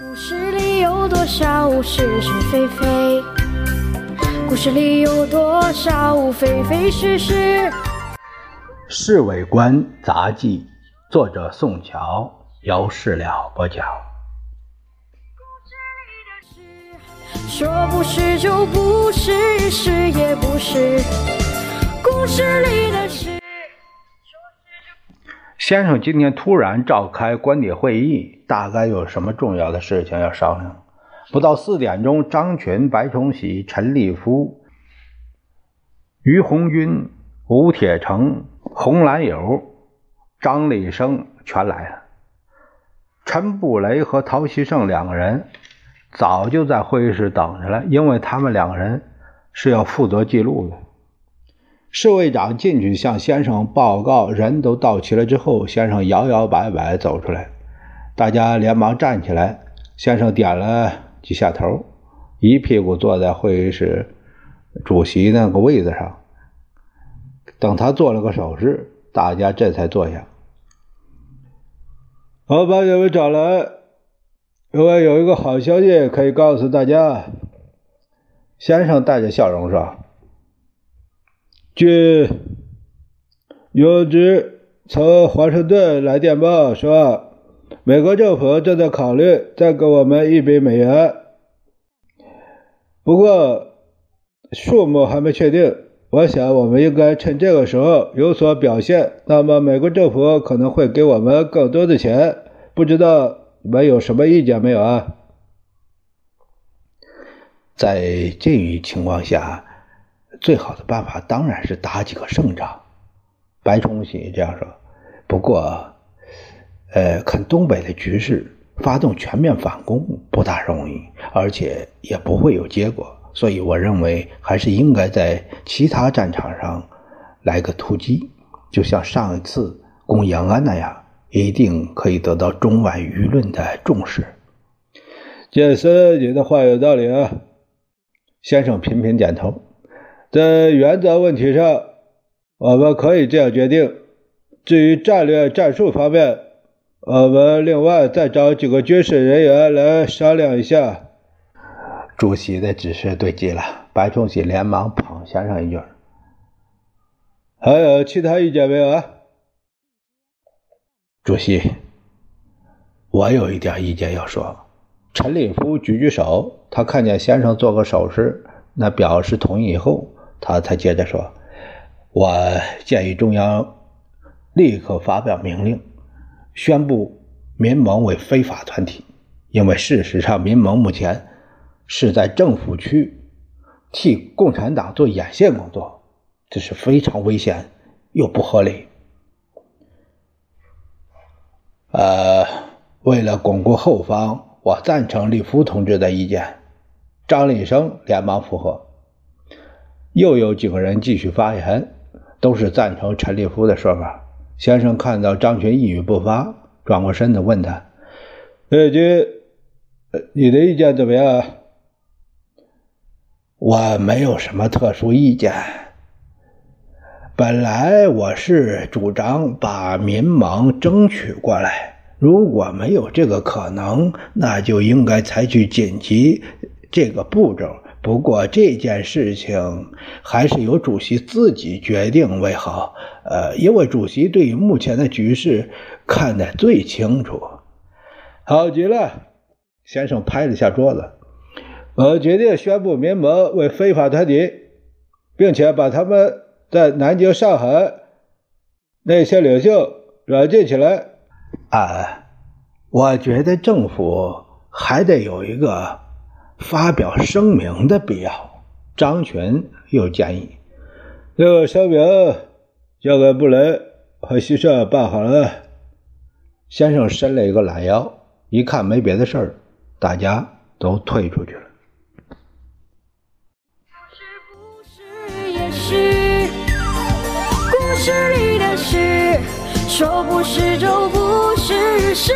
故事里有多少是是非非？故事里有多少非非是是？《侍卫官杂记》，作者宋乔，由事了播讲。说不是就不是，是也不是。故事里的事。先生今天突然召开官邸会议，大概有什么重要的事情要商量。不到四点钟，张群、白崇禧、陈立夫、于红军、吴铁城、洪兰友、张立生全来了。陈布雷和陶希圣两个人早就在会议室等着了，因为他们两个人是要负责记录的。侍卫长进去向先生报告，人都到齐了之后，先生摇摇摆摆走出来，大家连忙站起来。先生点了几下头，一屁股坐在会议室主席那个位子上。等他做了个手势，大家这才坐下。我把你们找来，因为有一个好消息可以告诉大家。先生带着笑容说。据有知从华盛顿来电报说，美国政府正在考虑再给我们一笔美元，不过数目还没确定。我想我们应该趁这个时候有所表现，那么美国政府可能会给我们更多的钱。不知道你们有什么意见没有啊？在这一情况下。最好的办法当然是打几个胜仗，白崇禧这样说。不过，呃，看东北的局势，发动全面反攻不大容易，而且也不会有结果。所以，我认为还是应该在其他战场上来个突击，就像上一次攻延安那样，一定可以得到中外舆论的重视。杰森，你的话有道理啊，先生频频点头。在原则问题上，我们可以这样决定。至于战略战术方面，我们另外再找几个军事人员来商量一下。主席的指示对极了，白崇禧连忙捧先生一句：“还有其他意见没有啊？”主席，我有一点意见要说。陈立夫举举手，他看见先生做个手势，那表示同意以后。他才接着说：“我建议中央立刻发表命令，宣布民盟为非法团体，因为事实上民盟目前是在政府区替共产党做眼线工作，这是非常危险又不合理。呃，为了巩固后方，我赞成立夫同志的意见。”张立生连忙附和。又有几个人继续发言，都是赞成陈立夫的说法。先生看到张群一语不发，转过身子问他：“叶军，你的意见怎么样？”我没有什么特殊意见。本来我是主张把民盟争取过来，如果没有这个可能，那就应该采取紧急这个步骤。不过这件事情还是由主席自己决定为好，呃，因为主席对于目前的局势看得最清楚。好极了，先生拍了下桌子，我决定宣布民盟为非法团体，并且把他们在南京、上海那些领袖软禁起来。啊，我觉得政府还得有一个。发表声明的必要，张群又建议：“这个声明交给布雷和西社办好了。”先生伸了一个懒腰，一看没别的事儿，大家都退出去了。故事里的事，说不是就不是，是。